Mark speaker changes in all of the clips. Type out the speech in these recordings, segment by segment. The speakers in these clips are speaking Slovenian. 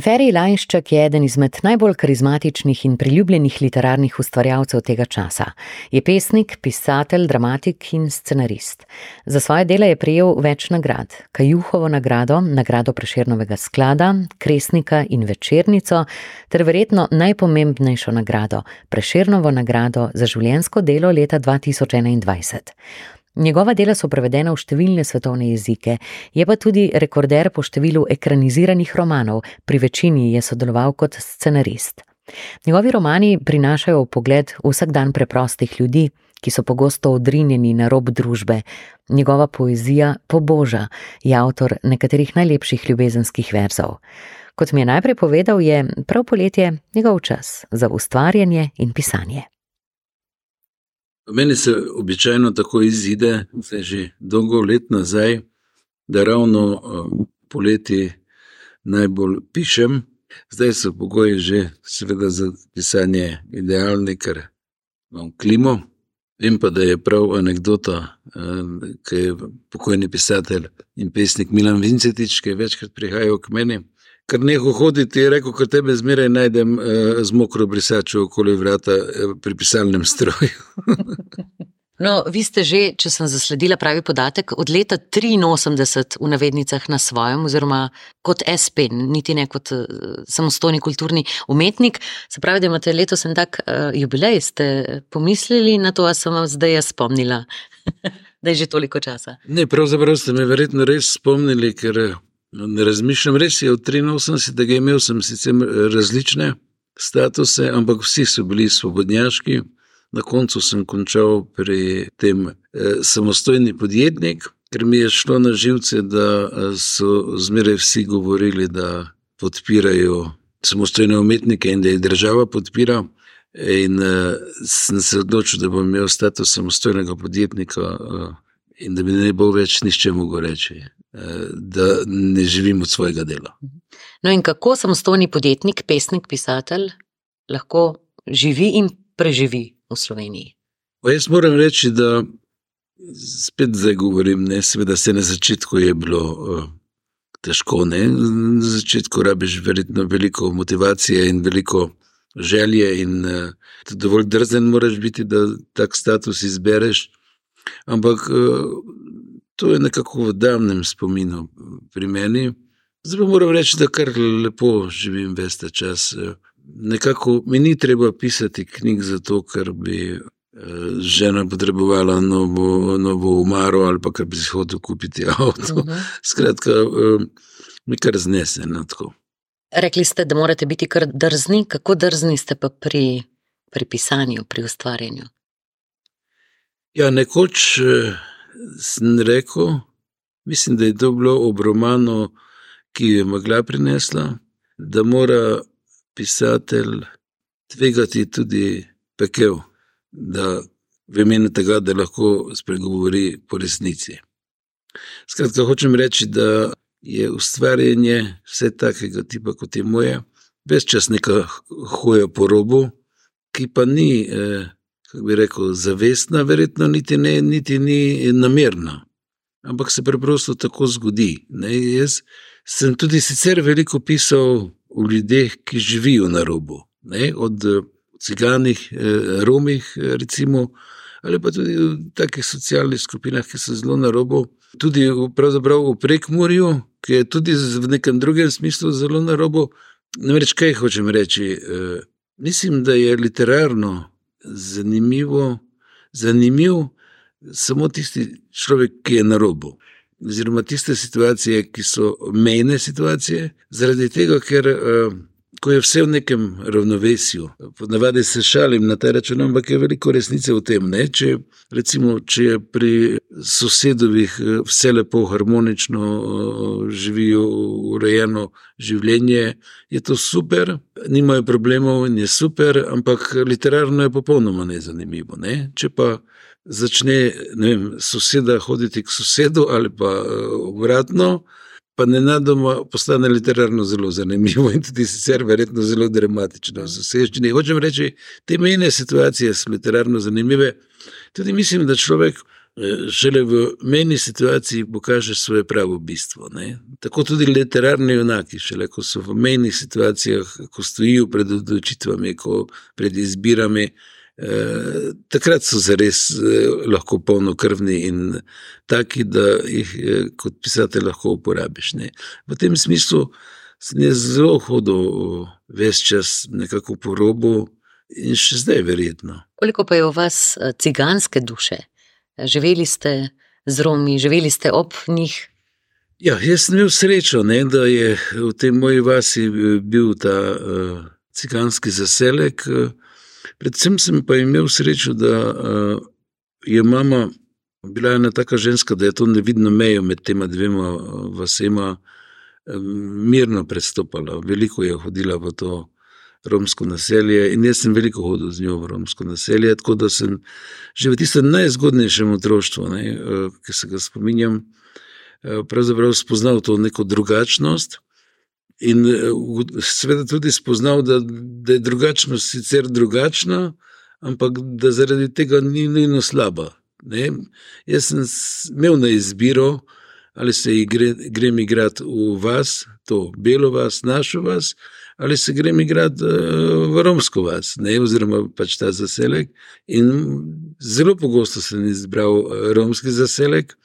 Speaker 1: Ferry Lajščak je eden izmed najbolj karizmatičnih in priljubljenih literarnih ustvarjalcev tega časa. Je pesnik, pisatelj, dramatik in scenarist. Za svoje dela je prejel več nagrad: Kajuhovo nagrado, nagrado Prešernovega sklada, Kresnika in Večernico, ter verjetno najpomembnejšo nagrado: Prešernovo nagrado za življenjsko delo leta 2021. Njegova dela so prevedena v številne svetovne jezike, je pa tudi rekorder po številu ekraniziranih romanov, pri večini je sodeloval kot scenarist. Njegovi romani prinašajo pogled v vsakdan preprostih ljudi, ki so pogosto odrinjeni na rob družbe. Njegova poezija poboža, je avtor nekaterih najlepših ljubezenskih verzov. Kot mi je najprej povedal, je prav poletje njegov čas za ustvarjanje in pisanje.
Speaker 2: Meni se običajno tako izide, zdaj že dolgo let nazaj, da ravno poleti najbolj pišem. Zdaj so pogoji že, seveda, za pisanje idealni, ker imam klimo. Vem pa, da je prav anekdota, ki je pokojni pisatelj in pesnik Milan Vincetič, ki je večkrat prihajal k meni. Ker neho hoditi, je rekel, ker tebe zmeraj najdem eh, z mokro brisačo okoli vrata eh, pri pisalnem stroju.
Speaker 1: no, vi ste že, če sem zasledila pravi podatek, od leta 83 v navednicah na svojem, oziroma kot SP, niti ne kot uh, samostojni kulturni umetnik. Se pravi, da imate letos en tak uh, jubilej, ste pomislili na to, a sem vam zdaj jaz spomnila, da je že toliko časa.
Speaker 2: Ne, pravzaprav ste me verjetno res spomnili, ker. No, ne razmišljam, res je, od 83. imel sem sicer različne statuse, ampak vsi so bili svobodnjaški. Na koncu sem končal pri tem eh, samostojni podjetnik, ker mi je šlo na živce, da eh, so zmeraj vsi govorili, da podpirajo samostojne umetnike in da jih država podpira. In eh, sem se odločil, da bom imel status samostojnega podjetnika eh, in da mi ne bo več nišče mogel reči da ne živim od svojega dela.
Speaker 1: No, in kako samostojni podjetnik, pesnik, pisatelj lahko živi in preživi v Sloveniji?
Speaker 2: Pa jaz moram reči, da spet zdaj govorim, ne, seveda se na začetku je bilo uh, težko. Ne. Na začetku rabiš verjetno veliko motivacije in veliko želje, in uh, dovolj drzen moraš biti, da tak status izbereš. Ampak uh, To je nekako v davnem spominu pri meni. Zdaj pa moram reči, da kar lepo živim veste čas. Nekako mi ni treba pisati knjig zato, ker bi eh, žena potrebovala novo, novo umaro ali pa ker bi si hotel kupiti avto. Uh mhm. -huh. Skratka, eh, mi kar znese na tako.
Speaker 1: Rekli ste, da morate biti kar drzni. Kako drzni ste pa pri, pri pisanju, pri ustvarjanju?
Speaker 2: Ja, nekoč. Eh, sem rekel, mislim, da je to bilo ob romanu, ki je megla prinesla, da mora pisatelj tvegati tudi pekel, da v imenu tega, da lahko spregovori po resnici. Skratka, hočem reči, da je ustvarjanje vse takega tipa, kot je moje, več čas neka hoja po robu, ki pa ni. Eh, kako bi rekel, zavestna, verjetno niti, ne, niti ni namerna, ampak se preprosto tako zgodi. Ne? Jaz sem tudi sicer veliko pisal o ljudeh, ki živijo na robu, ne? od ciganih, eh, romih, recimo, ali pa tudi v takih socialnih skupinah, ki so zelo na robu. Tudi pravzaprav v Prekmorju, ki je tudi v nekem drugem smislu zelo na robu. Namreč, kaj hočem reči? E, mislim, da je literarno zanimivo, zanimiv samo tisti človek, ki je na robu. Oziroma, tiste situacije, ki so mejne situacije, zaradi tega, ker uh, ko je vse v nekem ravnovesju. Ponavadi se šalim na ta račun, ampak je veliko resnice v tem. Če, recimo, če je pri sosedovih eh, vse lepo, harmonično, eh, živijo urejeno življenje, je to super, nimajo problemov in je super, ampak literarno je popolnoma nezanimivo. Ne? Če pa začne vem, soseda hoditi k sosedu ali pa eh, obratno pa ne nadoma postane literarno zelo zanimivo in tudi sicer verjetno zelo dramatično. Hočem reči, te mejne situacije so literarno zanimive. Tudi mislim, da človek šele v meni situaciji pokaže svoje pravo bistvo. Ne? Tako tudi literarni junaki, šele ko so v meni situacijah, ko stojijo pred odločitvami, ko pred izbirami, eh, takrat so zares eh, lahko polnokrvni in taki, da jih eh, kot pisatelj lahko uporabiš. Ne? V tem smislu sem jaz zelo hodil ves čas nekako po robu in še zdaj verjetno.
Speaker 1: Koliko pa je v vas eh, ciganske duše? živeli ste z Romi, živeli ste ob njih.
Speaker 2: Ja, jaz sem imel srečo, ne, da je v tej moji vasi eh, bil ta uh, ciganski zaselek. Predvsem sem pa imel srečo, da uh, je mama bila ena taka ženska, da je to nevidno mejo med tema dvema vasema mirno prestopala. Veliko je hodila v to romsko naselje in jaz sem veliko hodil z njo v romsko naselje, tako da sem že v tistem najzgodnejšem otroštvu, ne, eh, ki se ga spominjam, eh, pravzaprav spoznal to neko drugačnost. In eh, seveda tudi spoznal, da, da je drugačnost sicer drugačna, ampak da zaradi tega ni nujno slaba. Ne? Jaz sem imel na izbiro, ali se gre, grem igrati v vas, to belo vas, našo vas, ali se grem igrati eh, v romsko vas, ne, oziroma pač ta zaselek. In zelo pogosto sem izbral eh, romski zaselek,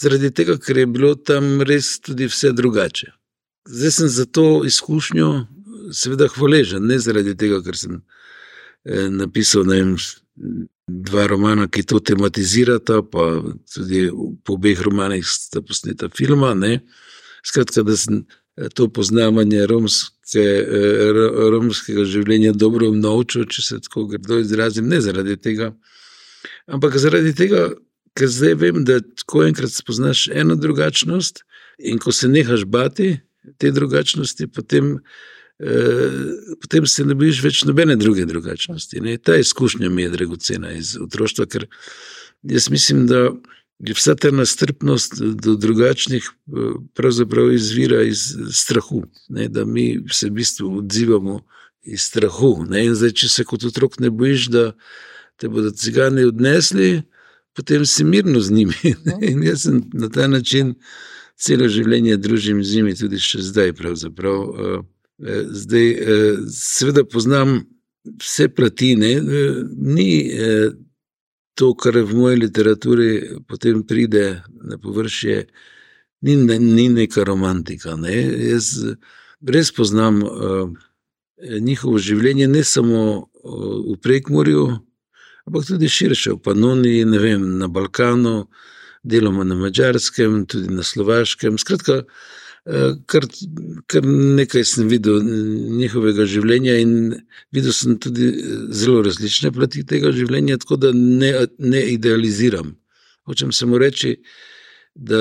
Speaker 2: zaradi tega, ker je bilo tam res tudi vse drugače. Zdaj sem za to izkušnjo, seveda, hvaležen, ne zaradi tega, ker sem eh, napisal vem, dva romana, ki to tematizirata, pa tudi po obeh romanih sta posneta filma. Ne. Skratka, da sem to poznavanje romske, eh, romskega življenja dobro naučil, če se tako grdo izrazim, ne zaradi tega, ampak zaradi tega, ker zdaj vem, da ko enkrat spoznaš eno drugačnost in ko se nehaš bati te drugačnosti, potem, eh, potem se ne bojiš več nobene druge drugačnosti. Ne? Ta izkušnja mi je dragocena iz otroštva, ker jaz mislim, da je vsa ta nastrpnost do drugačnih, pravzaprav izvira iz strahu, ne, da mi se v bistvu odzivamo iz strahu. Zdaj, če se kot otrok ne bojiš, da te bodo cigani odnesli, potem si mirno z njimi. Ne. In jaz sem na ta način celo življenje družim z njimi, tudi še zdaj. Pravzaprav. Zdaj, seveda, poznam vse platine, ni to, kar v moji literaturi potem pride na površje, ni, ni neka romantika. Ne? Jaz res poznam njihovo življenje, ne samo v Prekmorju, ampak tudi širše, v Panoniji, vem, na Balkanu, deloma na Mačarskem, tudi na Slovaškem. Skratka, uh, kar, kar nekaj sem videl njihovega življenja in videl sem tudi zelo različne plati tega življenja, tako da ne, ne idealiziram. Hočem samo reči, da,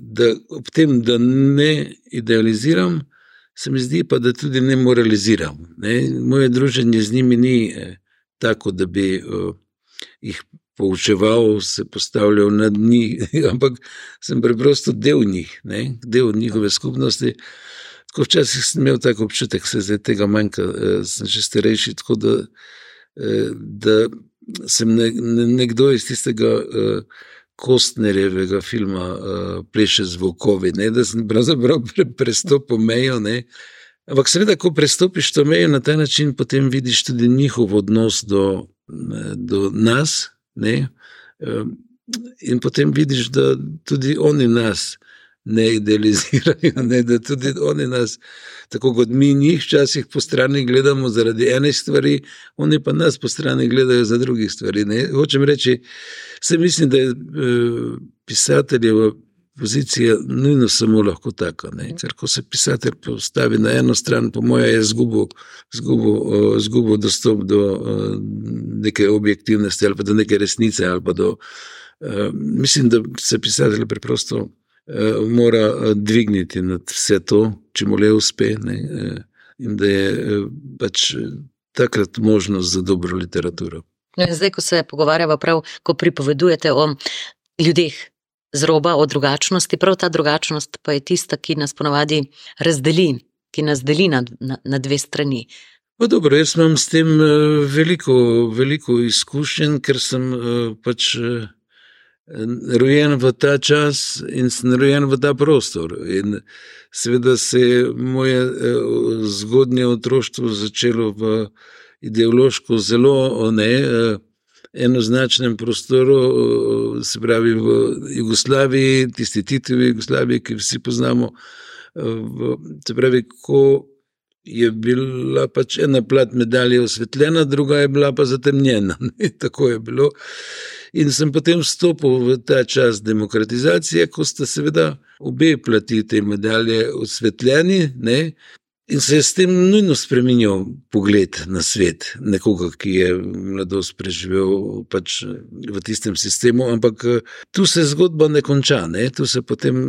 Speaker 2: da ob tem, da ne idealiziram, se mi zdi pa, da tudi ne moraliziram. Ne? Moje druženje z njimi ni eh, tako, da bi uh, jih poučeval, se postavljal nad njih, ampak sem preprosto del njih, ne? del njihove skupnosti. Tako včasih sem imel tako občutek, se zdaj tega manjka, eh, sem že starejši. Tako da, eh, da sem nekdo iz tistega eh, Kostnerjevega filma Pleše z Vokovi, ne? da sem pravzaprav prestopil mejo. Ne? Ampak, seveda, ko prestopiš to mejo na ta način, potem vidiš tudi njihov odnos do, do nas, Ne? In potem vidiš, da tudi oni nas ne idealizirajo, ne? da tudi oni nas, tako kot mi njih, včasih po strani gledamo zaradi ene stvari, oni pa nas po strani gledajo za druge stvari. Ne? Hočem reči, se mislim, da je eh, pisateljevo pozicija nujno samo lahko taka. Ne? Ker ko se pisatelj postavi na eno stran, po mojem, je izgubil dostop do neke objektivnosti ali pa do neke resnice. Do, mislim, da se pisatelj preprosto mora dvigniti nad vse to, če mu le uspe. Ne? In da je pač takrat možnost za dobro literaturo.
Speaker 1: Zdaj, ko se pogovarjamo, prav, ko pripovedujete o ljudeh, z roba o drugačnosti, prav ta drugačnost pa je tista, ki nas ponovadi razdeli, ki nas deli na, na, na dve strani.
Speaker 2: Pa dobro, jaz imam s tem eh, veliko, veliko izkušenj, ker sem eh, pač eh, rojen v ta čas in sem rojen v ta prostor. In seveda se je moje zgodnje otroštvo začelo v ideološko zelo ne, enoznačnem prostoru, se pravi v Jugoslaviji, tisti Titovi Jugoslaviji, ki vsi poznamo. Se pravi, ko je bila pač ena plat medalje osvetljena, druga je bila pa zatemnjena. Tako je bilo. In sem potem vstopil v ta čas demokratizacije, ko sta seveda obe plati te medalje osvetljeni, ne, In se je s tem nujno spremenil pogled na svet, nekoga, ki je mladosti preživel pač v tistem sistemu. Ampak tu se zgodba ne konča, ne? tu se potem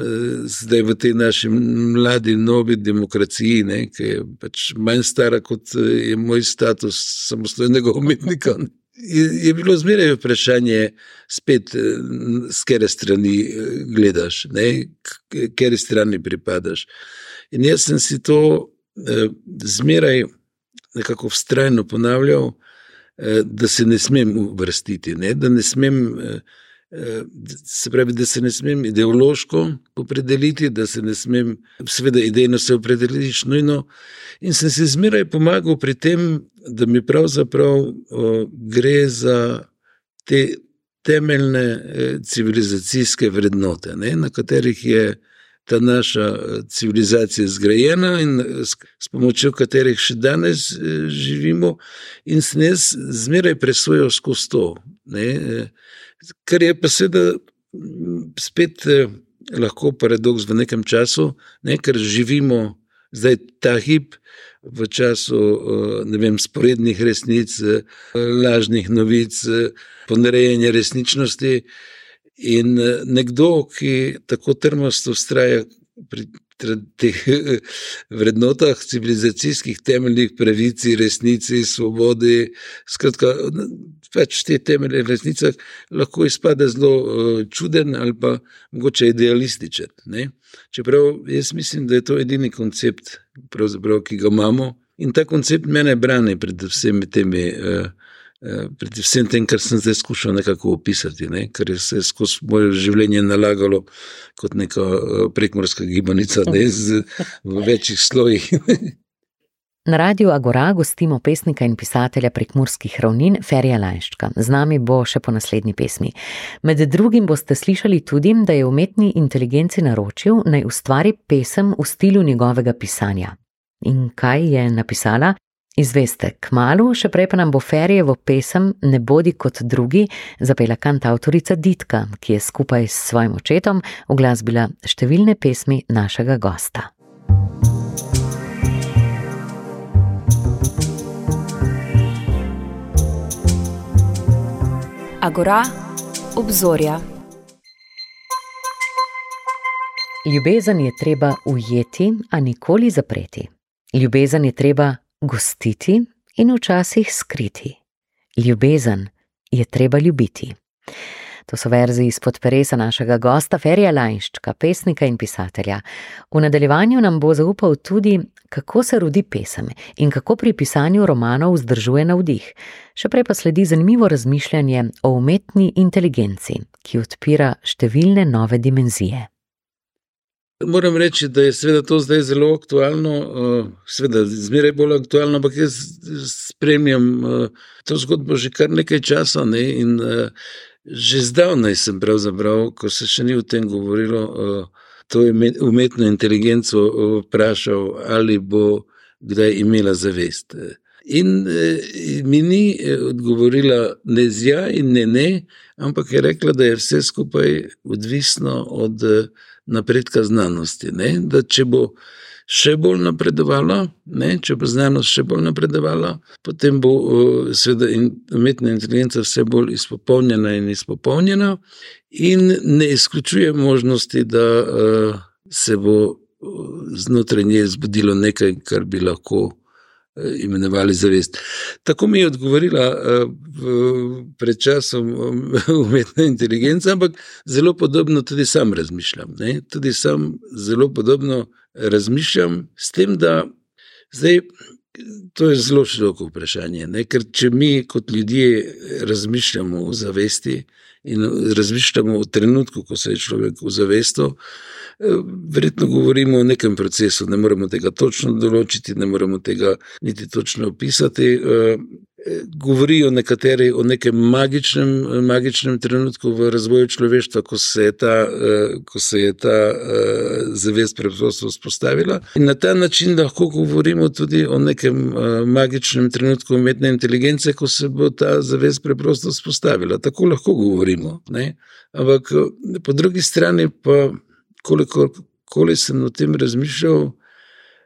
Speaker 2: zdaj v tej naši mladi, novi demokraciji, ne? ki je pač manj stara kot je moj status samostojnega umetnika. Je bilo zmeraj vprašanje, spet, s katere strani gledaš, kateri strani pripadaš. In jaz sem si to zmeraj nekako vztrajno ponavljal, da se ne smem uvrstiti, ne, da ne smem, se pravi, da se ne smem ideološko opredeliti, da se ne smem, seveda, idejno se opredeliš nujno. In sem si zmeraj pomagal pri tem, da mi pravzaprav gre za te temeljne civilizacijske vrednote, ne, na katerih je ta naša civilizacija zgrajena in s pomočjo katerih še danes živimo, in sem jaz zmeraj presojal skozi to. Ne, kar je pa seveda spet lahko paradoks v nekem času, ne, ker živimo zdaj ta hip v času, ne vem, sporednih resnic, lažnih novic, ponarejanja resničnosti. In nekdo, ki tako trmasto vztraja pri teh vrednotah, civilizacijskih temeljih, pravici, resnici, svobodi, skratka, pač te temelje v resnicah, lahko izpade zelo čuden ali pa mogoče idealističen, ne. Čeprav jaz mislim, da je to edini koncept, ki ga imamo, in ta koncept mene brani pred vsemi temi, pred vsem tem, kar sem zdaj skušal nekako opisati, ne, se je skozi moje življenje nalagalo kot neka prekmurska gibanica, ne, z v večih slojih.
Speaker 1: Na radiu Agora gostimo pesnika in pisatelja prekmurskih ravnin, Ferija Lajnščka. Z nami bo še po naslednji pesmi. Med drugim boste slišali tudi, da je umetni inteligenci naročil, naj ustvari pesem v stilu njegovega pisanja. In kaj je napisala? Izveste kmalu, še prej pa nam bo Ferijevo pesem Ne bodi kot drugi zapela kantavtorica Ditka, ki je skupaj s svojim očetom uglasbila številne pesmi našega gosta. Agora, obzorja. Ljubezen je treba ujeti, a nikoli zapreti. Ljubezen je treba gostiti in včasih skriti. Ljubezen je treba ljubiti. To so verzi izpod peresa našega gosta Ferija Lajnščka, pesnika in pisatelja. V nadaljevanju nam bo zaupal tudi, kako se rodi pesem in kako pri pisanju romanov vzdržuje navdih. Še prej pa sledi zanimivo razmišljanje o umetni inteligenci, ki odpira številne nove dimenzije.
Speaker 2: Moram reči, da je seveda to zdaj zelo aktualno, seveda zmeraj bolj aktualno, ampak jaz spremljam to zgodbo že kar nekaj časa, ne, in že zdavnaj sem pravzaprav, ko se še ni o tem govorilo, to umetno inteligenco vprašal, ali bo kdaj imela zavest. In mi ni odgovorila ne z ja in ne ne, ampak je rekla, da je vse skupaj odvisno od napredka znanosti, ne, da če bo še bolj napredovala, ne, če bo znanost še bolj napredovala, potem bo seveda umetna inteligenca vse bolj izpopolnjena in izpopolnjena in ne izključuje možnosti, da se bo znotraj nje zbudilo nekaj, kar bi lahko imenovali zavest. Tako mi je odgovorila pred časom umetna inteligenca, ampak zelo podobno tudi sam razmišljam, ne, tudi sam zelo podobno razmišljam, s tem da zdaj To je zelo široko vprašanje. Ne? Ker če mi kot ljudje razmišljamo o zavesti in razmišljamo o trenutku, ko se je človek ozavestil, eh, verjetno govorimo o nekem procesu. Ne moremo tega točno določiti, ne moremo tega niti točno opisati. Eh, govorijo nekateri o nekem magičnem, magičnem trenutku v razvoju človeštva, ko se je ta, eh, ko se je ta eh, zavest preprosto vzpostavila. In na ta način lahko govorimo tudi o nekem eh, magičnem trenutku umetne inteligence, ko se bo ta zavest preprosto vzpostavila. Tako lahko govorimo. Ne? Ampak po drugi strani pa, koliko koli sem o tem razmišljal,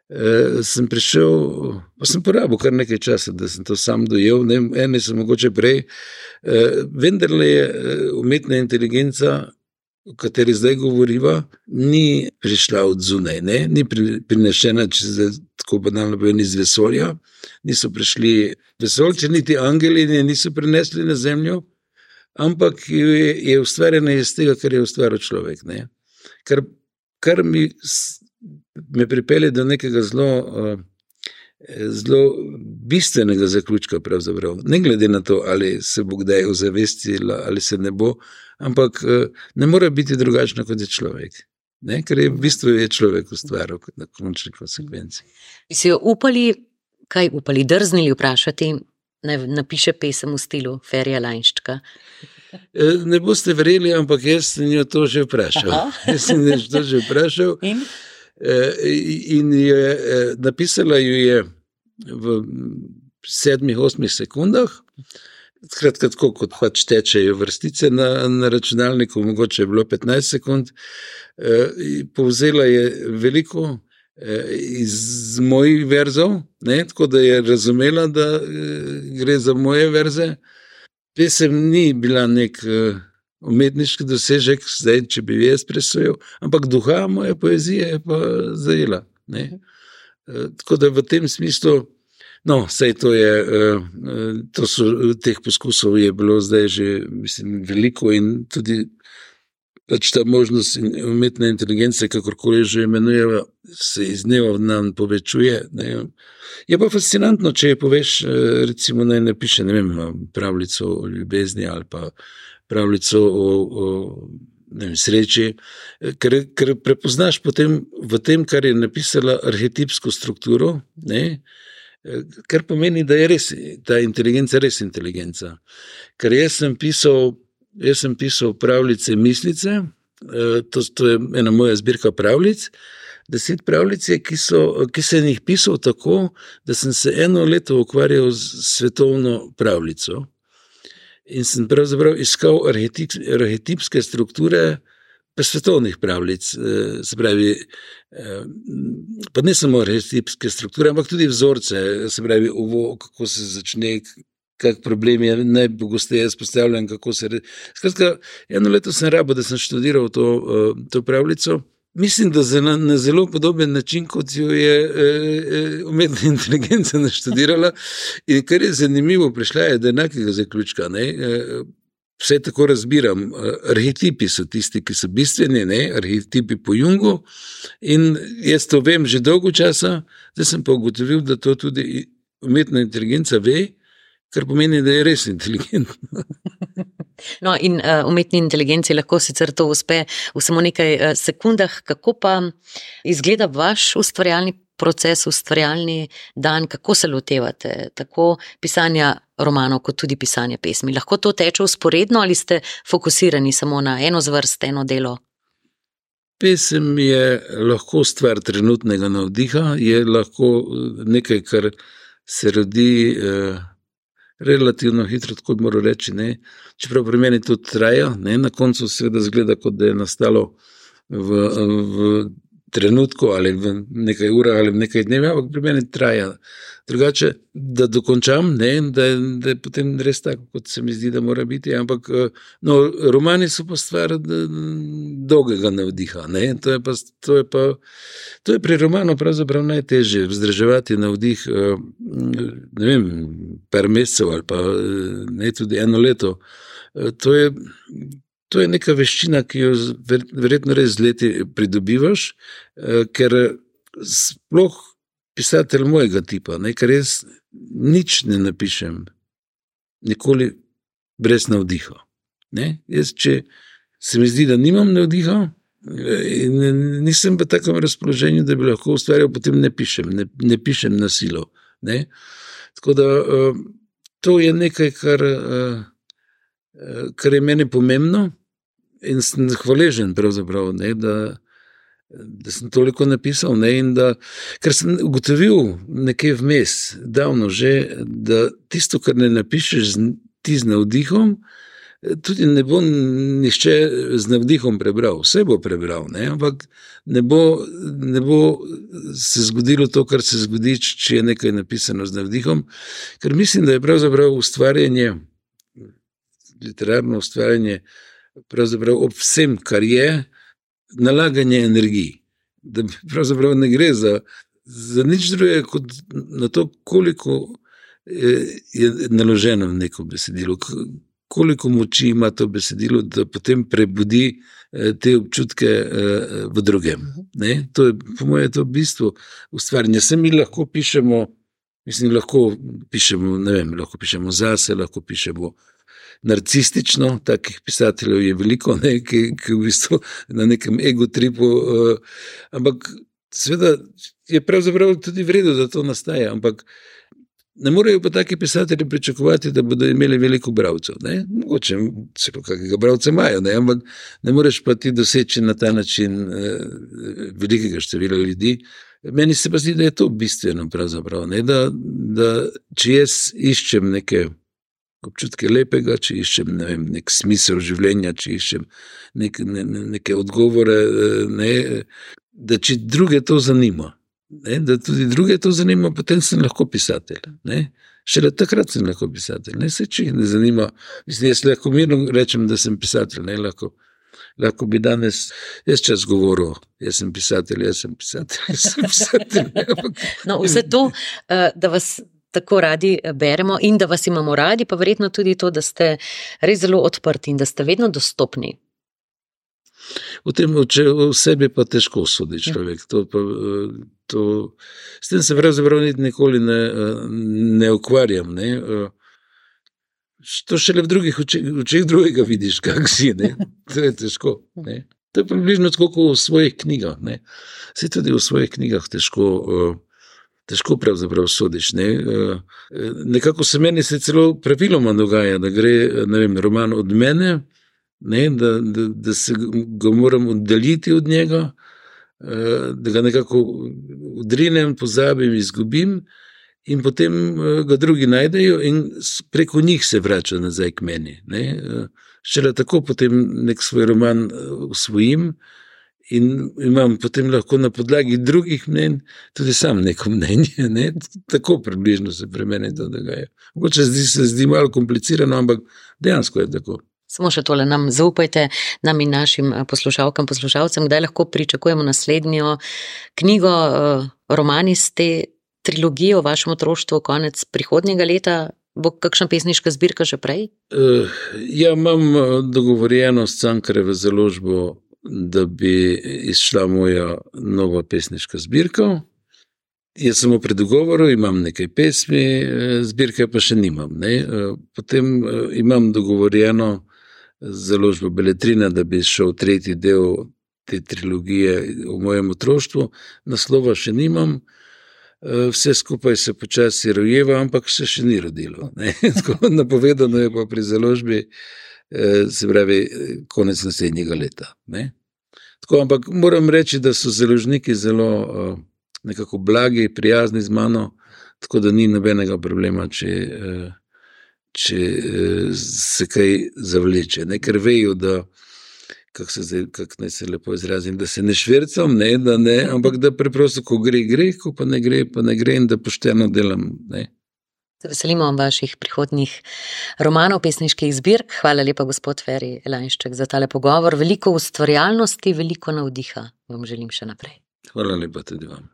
Speaker 2: Uh, sem prišel, pa sem porabil kar nekaj časa, da sem to sam dojel, ne eno, sem mogoče prej. Uh, vendar je umetna inteligenca, o kateri zdaj govoriva, ni prišla od zunaj, ne? ni pri, prinešena, če se tako banalno povem, iz vesolja. Niso prišli vesoljci, niti angeli, ne, niso prinesli na zemljo, ampak je, je ustvarjena iz tega, kar je ustvaril človek. Kar, kar mi me pripelje do nekega zelo, uh, zelo bistvenega zaključka. Pravzaprav. Ne glede na to, ali se bo kdaj ozavestila ali se ne bo, ampak uh, ne more biti drugačna kot je človek. Ne? Ker je v bistvu je človek ustvaril na končni konsekvenci.
Speaker 1: Bi si jo upali, kaj upali, drznili vprašati, naj napiše pesem v stilu Ferija Lajnščka?
Speaker 2: Ne boste verjeli, ampak jaz sem jo to že vprašal. Jaz sem jo to že vprašal. In? Eh, in je eh, napisala jo je v sedmih, osmih sekundah. Skratka, tako kot pač tečejo vrstice na, na računalniku, mogoče je bilo 15 sekund. E, povzela je veliko e, iz mojih verzov, ne, tako da je razumela, da e, gre za moje verze. Pesem ni bila nek. E, umetniški dosežek, zdaj, če bi jaz presojal, ampak duha moje poezije je pa zajela. Ne? E, tako da v tem smislu, no, vse to je, e, e, to so, teh poskusov je bilo zdaj že mislim, veliko in tudi pač ta možnost umetne inteligence, kakorkoli že imenujemo, se iz dneva v dan povečuje. Ne? Je pa fascinantno, če je poveš, recimo, naj napiše, vem, pravljico o ljubezni ali pa pravljico o, o vem, sreči, ker, ker prepoznaš potem v tem, kar je napisala, arhetipsko strukturo, ne, kar pomeni, da je res ta inteligenca res inteligenca. Ker jaz sem pisal, jaz sem pisal pravljice mislice, eh, to, to je ena moja zbirka pravljic. Deset pravljic je, ki, so, ki sem jih pisal tako, da sem se eno leto ukvarjal z svetovno pravljico. In sem pravzaprav iskal arhetip, arhetipske strukture svetovnih pravljic. Eh, se pravi, eh, pa ne samo arhetipske strukture, ampak tudi vzorce, se pravi, uvo, kako se začne. Kak problem je najpogosteje izpostavljen, kako se. Skratka, eno leto sem rabo, da sem študiral to, eh, to pravljico. Mislim, da na, na zelo podoben način, kot jo je e, e, umetna inteligenca naštudirala. In kar je zanimivo, prišla je do enakega zaključka. Ne? E, vse tako razbiram. Arhetipi so tisti, ki so bistveni, ne? arhetipi po Jungu. In jaz to vem že dolgo časa, zdaj sem pa ugotovil, da to tudi umetna inteligenca ve, kar pomeni, da je res inteligentna.
Speaker 1: No, in uh, umetni inteligenci lahko sicer to uspe v samo nekaj uh, sekundah. Kako pa izgleda vaš ustvarjalni proces, ustvarjalni dan, kako se lotevate tako pisanja romanov, kot tudi pisanja pesmi? Lahko to teče usporedno ali ste fokusirani samo na eno zvrst, eno delo?
Speaker 2: Pesem je lahko stvar trenutnega navdiha, je lahko eh, nekaj, kar se rodi. Relativno hitro, tako moram reči. Ne. Čeprav pri meni to traja, ne. na koncu seveda zgleda, kot da je nastalo v, v trenutku ali v nekaj urah ali v nekaj dnevih, ampak pri meni traja. Drugače, da dokončam, ne, da, da je potem res tako, kot se mi zdi, da mora biti. Ampak no, romani so pa stvar dolgega navdiha. Ne. To, je pa, to, je pa, to je pri romanu pravzaprav najtežje, vzdrževati navdih. Ne vem, par mesecev ali pa ne tudi eno leto. To je, to je neka veščina, ki jo verjetno res z leti pridobivaš, ker sploh pisatelj mojega tipa, ne, ker jaz nič ne napišem, nikoli brez navdiha. Ne. Jaz, če se mi zdi, da nimam navdiha, in nisem v takem razpoloženju, da bi lahko ustvarjal, potem ne pišem, ne, ne pišem na silo. Ne. Tako da to je nekaj, kar, kar je meni pomembno in sem hvaležen, ne, da, da sem toliko napisal. Ne, da, ker sem ugotovil nekaj vmes, davno že, da tisto, kar ne napišeš ti z navdihom, tudi ne bo nišče z navdihom prebral, vse bo prebral, ne? ampak ne bo, ne bo se zgodilo to, kar se zgodi, če je nekaj napisano z navdihom. Ker mislim, da je pravzaprav ustvarjanje, literarno ustvarjanje, pravzaprav ob vsem, kar je, nalaganje energiji. Da pravzaprav ne gre za, za nič drugega, kot na to, koliko je naloženo v neko besedilo koliko moči ima to besedilo, da potem prebudi eh, te občutke eh, v drugem. Ne? To je, po mojem, to bistvo ustvarjanja. Se mi lahko pišemo, mislim, lahko pišemo, ne vem, lahko pišemo zase, lahko pišemo. Narcistično, takih pisateljev je veliko, ne, ki, ki v bistvu na nekem ego-tripu, uh, ampak seveda je pravzaprav tudi vredno, da to nastaja. Ampak Ne morejo pa taki pisatelji pričakovati, da bodo imeli veliko bralcev. Mogoče celo kakega bralca imajo, ne? ampak ne moreš pa ti doseči na ta način eh, velikega števila ljudi. Meni se pa zdi, da je to bistveno, da, da če jaz iščem neke občutke lepega, če iščem ne vem, nek smisel življenja, če iščem nek, ne, neke odgovore, eh, ne, da če druge to zanima ne, da tudi druge to zanima, potem sem lahko pisatelj. Ne. Šele takrat sem lahko pisatelj. Ne se če jih ne zanima. Mislim, jaz lahko mirno rečem, da sem pisatelj. Ne, lahko, lahko bi danes jaz čas govoril, jaz sem pisatelj, jaz sem pisatelj. Jaz sem pisatelj ne, ampak...
Speaker 1: no, vse to, eh, da vas. Tako radi eh, beremo, in da vas imamo radi, pa verjetno tudi to, da ste res zelo odprti in da ste vedno dostopni.
Speaker 2: V tem, če v sebi pa težko sodi ja. človek. To pa, to, s tem se pravzaprav nikoli ne, ne ukvarjam. Ne. To šele v drugih očeh drugega vidiš, kak si. Ne. To je težko. Ne. To je približno tako kot v svojih knjigah. Ne. Se tudi v svojih knjigah težko. Težko pravzaprav sodiš. Ne? Nekako se meni se celo praviloma dogaja, da gre vem, roman od mene, ne, da, da, da se ga moram oddaljiti od njega, eh, da ga nekako udrinem, pozabim, izgubim, in potem eh, ga drugi najdejo, in preko njih se vrača nazaj k meni. Eh, šele tako potem nek svoj roman usvojim. In imam potem lahko na podlagi drugih mnen tudi sam neko mnenje. Ne? Tako približno se pri meni to dogaja. Mogoče se zdi malo komplicirano, ampak dejansko je tako.
Speaker 1: Samo še tole nam zaupajte, nam in našim eh, poslušalkam, poslušalcem, kdaj lahko pričakujemo naslednjo knjigo, eh, roman iz te trilogije o vašem otroštvu, konec prihodnjega leta. Bo kakšna pesniška zbirka že prej?
Speaker 2: Uh, ja, imam dogovorjeno s Cankarevo založbo, da bi izšla moja nova pesniška zbirka. Jaz sem v predgovoru, imam nekaj pesmi, zbirke pa še nimam. Ne? Potem imam dogovorjeno založbo Beletrina, da bi šel tretji del te trilogije o mojem otroštvu. Naslova še nimam, eh, vse skupaj se počasi rojeva, ampak se še ni rodilo. Napovedano je pa pri založbi, eh, se pravi, konec naslednjega leta. Ne? Tako, ampak moram reči, da so založniki zelo eh, nekako blagi, prijazni z mano, tako da ni nobenega problema, če če eh, se kaj zavleče, ne? ker vejo, da. Kako se, zdaj, kak se lepo izrazim, da se ne švrcam, ne, da ne, ampak da preprosto, ko gre, gre, ko pa ne gre, pa ne gre in da pošteno delam. Ne.
Speaker 1: Veselimo vam vaših prihodnjih romanov, pesniških zbirk. Hvala lepa, gospod Feri Elanšček, za tale pogovor. Veliko ustvarjalnosti, veliko navdiha vam želim še naprej.
Speaker 2: Hvala lepa tudi vam.